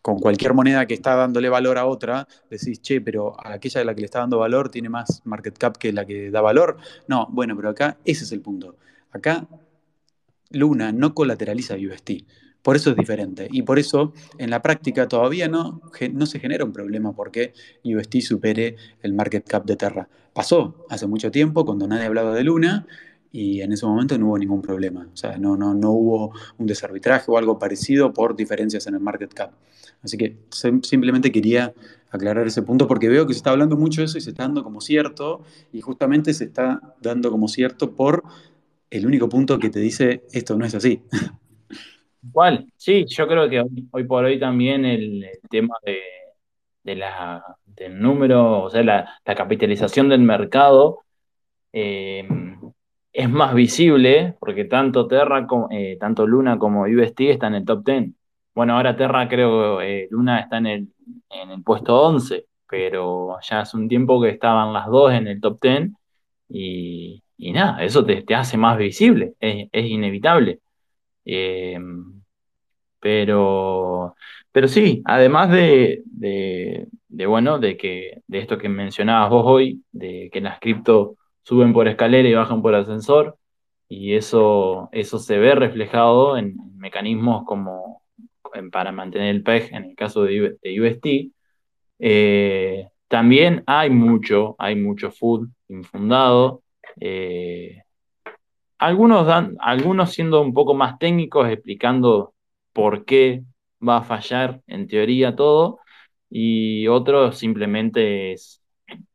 con cualquier moneda que está dándole valor a otra, decís, che, pero aquella de la que le está dando valor tiene más market cap que la que da valor. No, bueno, pero acá ese es el punto. Acá Luna no colateraliza UST. Por eso es diferente. Y por eso en la práctica todavía no, no se genera un problema porque UST supere el market cap de Terra. Pasó hace mucho tiempo cuando nadie hablaba de Luna y en ese momento no hubo ningún problema. O sea, no, no, no hubo un desarbitraje o algo parecido por diferencias en el market cap. Así que simplemente quería aclarar ese punto porque veo que se está hablando mucho de eso y se está dando como cierto y justamente se está dando como cierto por el único punto que te dice esto no es así. ¿Cuál? Sí, yo creo que hoy, por hoy también el, tema de, la, del número, o sea, la, capitalización del mercado eh, es más visible porque tanto Terra, como, eh, tanto Luna como UST están en el top 10. Bueno, ahora Terra creo eh, Luna está en el, en el puesto 11, pero ya hace un tiempo que estaban las dos en el top 10 y, nada, eso te, hace más visible, es, inevitable. Eh, pero, pero sí, además de, de, bueno, de que de esto que mencionabas vos hoy, de que las cripto suben por escalera y bajan por ascensor, y eso, eso se ve reflejado en, mecanismos como para mantener el PEG en el caso de, UST. Eh, también hay mucho, hay mucho food infundado. Eh, algunos, dan, algunos siendo un poco más técnicos, explicando por qué va a fallar en teoría todo, y otros simplemente es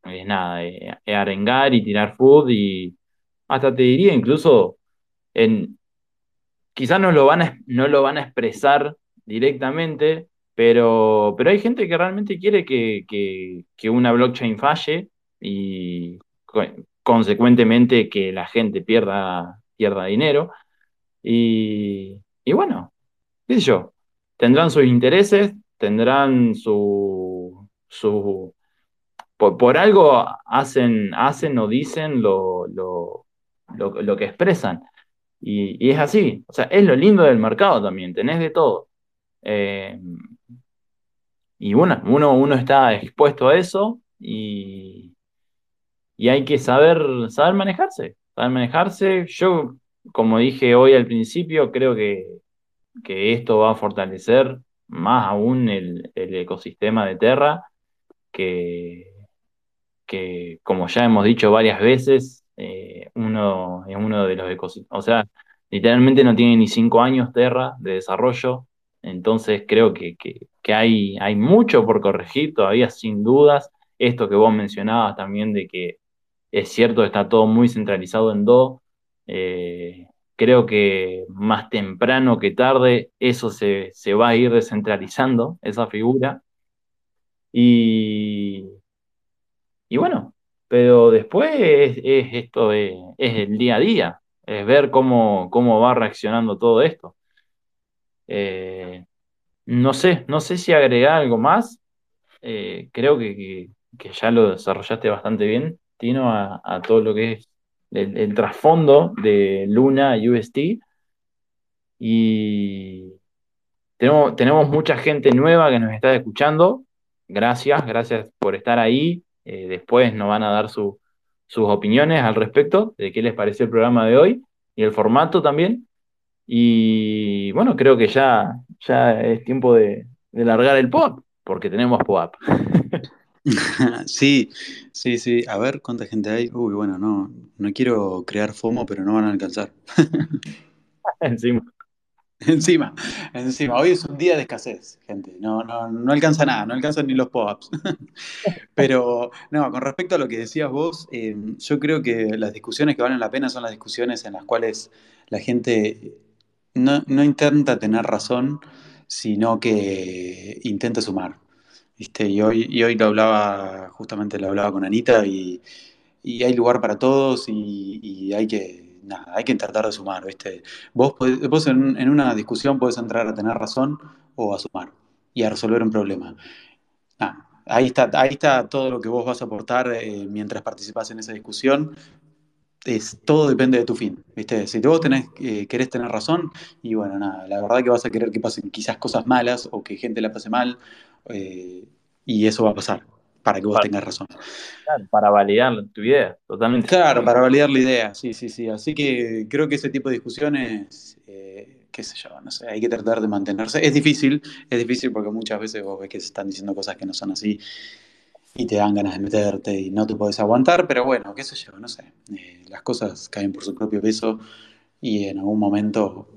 es nada, eh, arengar y tirar food y hasta te diría incluso en quizás no lo van a, no lo van a expresar directamente, pero, pero hay gente que realmente quiere que, una blockchain falle y consecuentemente que la gente pierda, pierda dinero. Y, y bueno, qué sé yo, tendrán sus intereses, tendrán su, su, por, algo hacen, hacen o dicen lo, lo, que expresan. Y, es así, o sea, es lo lindo del mercado también, tenés de todo. Eh, y bueno, uno, uno está expuesto a eso y, y hay que saber, saber manejarse, saber manejarse. Yo, como dije hoy al principio, creo que, que esto va a fortalecer más aún el, el ecosistema de Terra, que, que como ya hemos dicho varias veces, eh, uno es uno de los ecosistemas, o sea, literalmente no tiene ni cinco años Terra de desarrollo, entonces creo que, que- hay, hay mucho por corregir todavía, sin dudas. Esto que vos mencionabas también de que es cierto, está todo muy centralizado en Do. eh, creo que más temprano que tarde eso se, se va a ir descentralizando, esa figura. Y, y bueno, pero después es, es esto, es el día a día, es ver cómo, cómo va reaccionando todo esto. Eh, no sé, no sé si agregar algo más. Eh, creo que, que- ya lo desarrollaste bastante bien, Tino, a, todo lo que es el, trasfondo de Luna UST. Y tenemos, tenemos mucha gente nueva que nos está escuchando. Gracias, gracias por estar ahí. Eh, después nos van a dar su- sus opiniones al respecto de qué les pareció el programa de hoy y el formato también. Y bueno, creo que ya, ya es tiempo de, de largar el pop, porque tenemos pop. Sí, sí, sí. A ver cuánta gente hay. Uy, bueno, no, no quiero crear FOMO, pero no van a alcanzar. Encima. Encima, encima. Hoy es un día de escasez, gente. No, no, no alcanza nada, no alcanzan ni los pop-ups. Pero, no, con respecto a lo que decías vos, eh, yo creo que las discusiones que valen la pena son las discusiones en las cuales la gente no, no intenta tener razón, sino que intenta sumar. Y hoy, y hoy lo hablaba, justamente lo hablaba con Anita, y, y hay lugar para todos y hay que, nada, hay que tratar de sumar, ¿viste? Vos, vos en, una discusión podés entrar a tener razón o a sumar y a resolver un problema. Ah, ahí está, ahí está todo lo que vos vas a aportar eh, mientras participás en esa discusión. Es, todo depende de tu fin, ¿viste? Si vos tenés, eh, querés tener razón, y bueno, nada, la verdad que vas a querer que pasen quizás cosas malas o que gente la pase mal, eh, y eso va a pasar para que vos Para, tengas razón. para validar tu idea, totalmente. Claro, para validar la idea, sí, sí, sí. Así que creo que ese tipo de discusiones, eh, qué sé yo, no sé, hay que tratar de mantenerse. Es difícil, es difícil porque muchas veces vos ves que se están diciendo cosas que no son así y te dan ganas de meterte y no te podés aguantar, pero bueno, qué sé yo, no sé. Eh, las cosas caen por su propio peso y en algún momento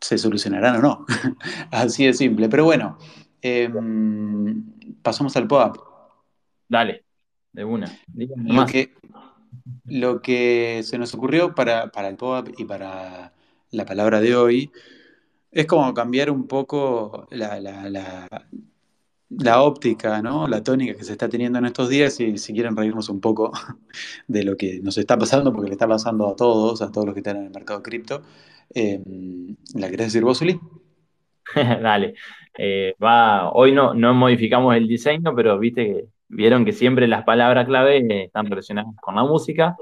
se solucionarán o no. Así de simple. Pero bueno, eh, pasamos al pop. Dale, de una. Lo más. que, lo que se nos ocurrió para, para el pop y para la palabra de hoy es como cambiar un poco la, la, la, la óptica, ¿no? La tónica que se está teniendo en estos días y si quieren reírnos un poco de lo que nos está pasando, porque le está pasando a todos, a todos los que están en el mercado cripto. Eh, ¿La querés decir vos, Uli? Dale. Eh, va, hoy no, no modificamos el diseño, pero viste que vieron que siempre las palabras clave están relacionadas con la música.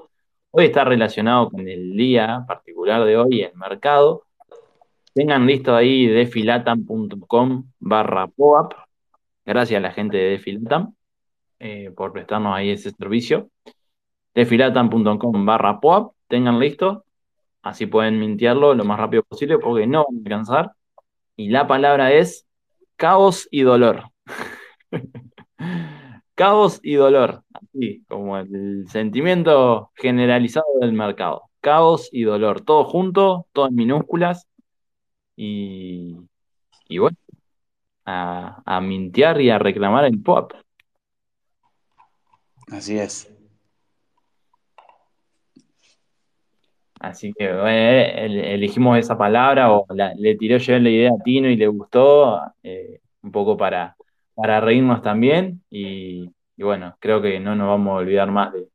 Hoy está relacionado con el día particular de hoy, el mercado. Tengan listo ahí defilatam.com barra POAP. Gracias a la gente de Defilatam eh, por prestarnos ahí ese servicio. Defilatam.com barra POAP. Tengan listo. Así pueden mintearlo lo más rápido posible porque no van a alcanzar. Y la palabra es caos y dolor. caos y dolor. Así como el sentimiento generalizado del mercado. Caos y dolor. Todo junto, todo en minúsculas. Y, y bueno, a, a mintear y a reclamar el pop. Así es. Así que eh, el- elegimos esa palabra o la- le tiró yo la idea a Tino y le gustó, eh, un poco para, para reírnos también. Y, y bueno, creo que no nos vamos a olvidar más de,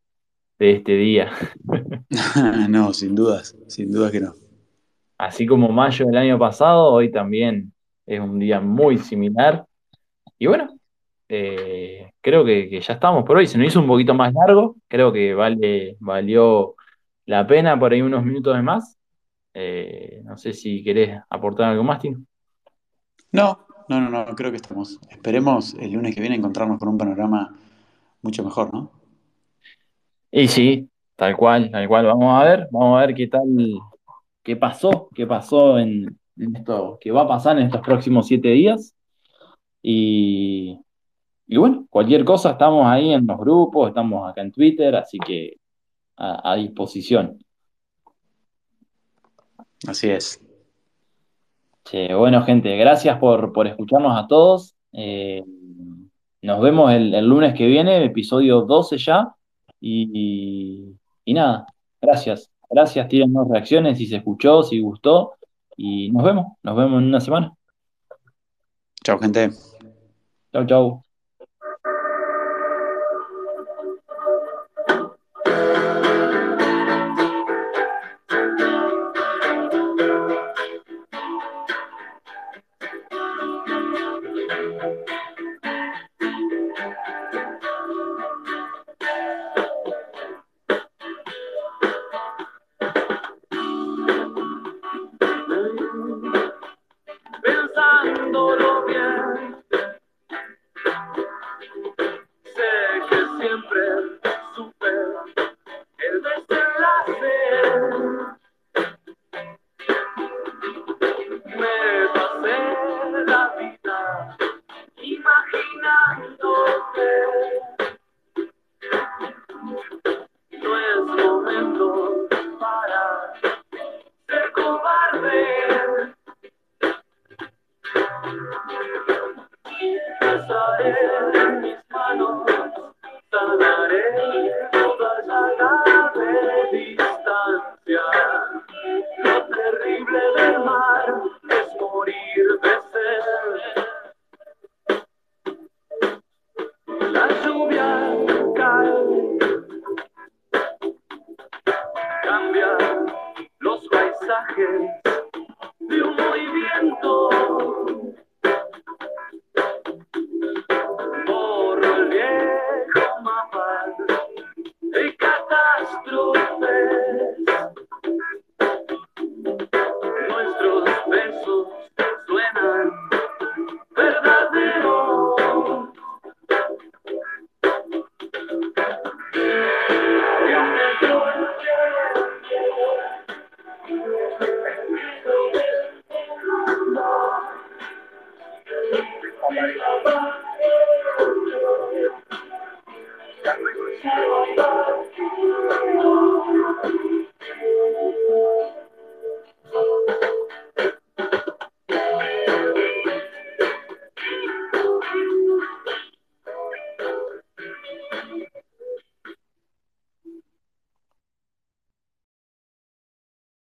de este día. no, sin dudas, sin dudas que no. Así como mayo del año pasado, hoy también es un día muy similar. Y bueno, eh, creo que, que ya estamos por hoy. Se nos hizo un poquito más largo, creo que vale, valió la pena por ahí unos minutos de más. Eh, no sé si querés aportar algo más, Tino. No, no, no, no, creo que estamos. Esperemos el lunes que viene encontrarnos con un panorama mucho mejor, ¿no? Y sí, tal cual, tal cual. Vamos a ver, vamos a ver qué tal, qué pasó, qué pasó en, esto que va a pasar en estos próximos siete días. Y, y bueno, cualquier cosa, estamos ahí en los grupos, estamos acá en Twitter, así que a, disposición. Así es. bueno, gente, gracias por, escucharnos a todos. Eh, nos vemos el, lunes que viene, episodio 12 ya. Y, y nada, gracias. Gracias, tírennos reacciones si se escuchó, si gustó. Y nos vemos, nos vemos en una semana. Chao, gente. Chao, chao.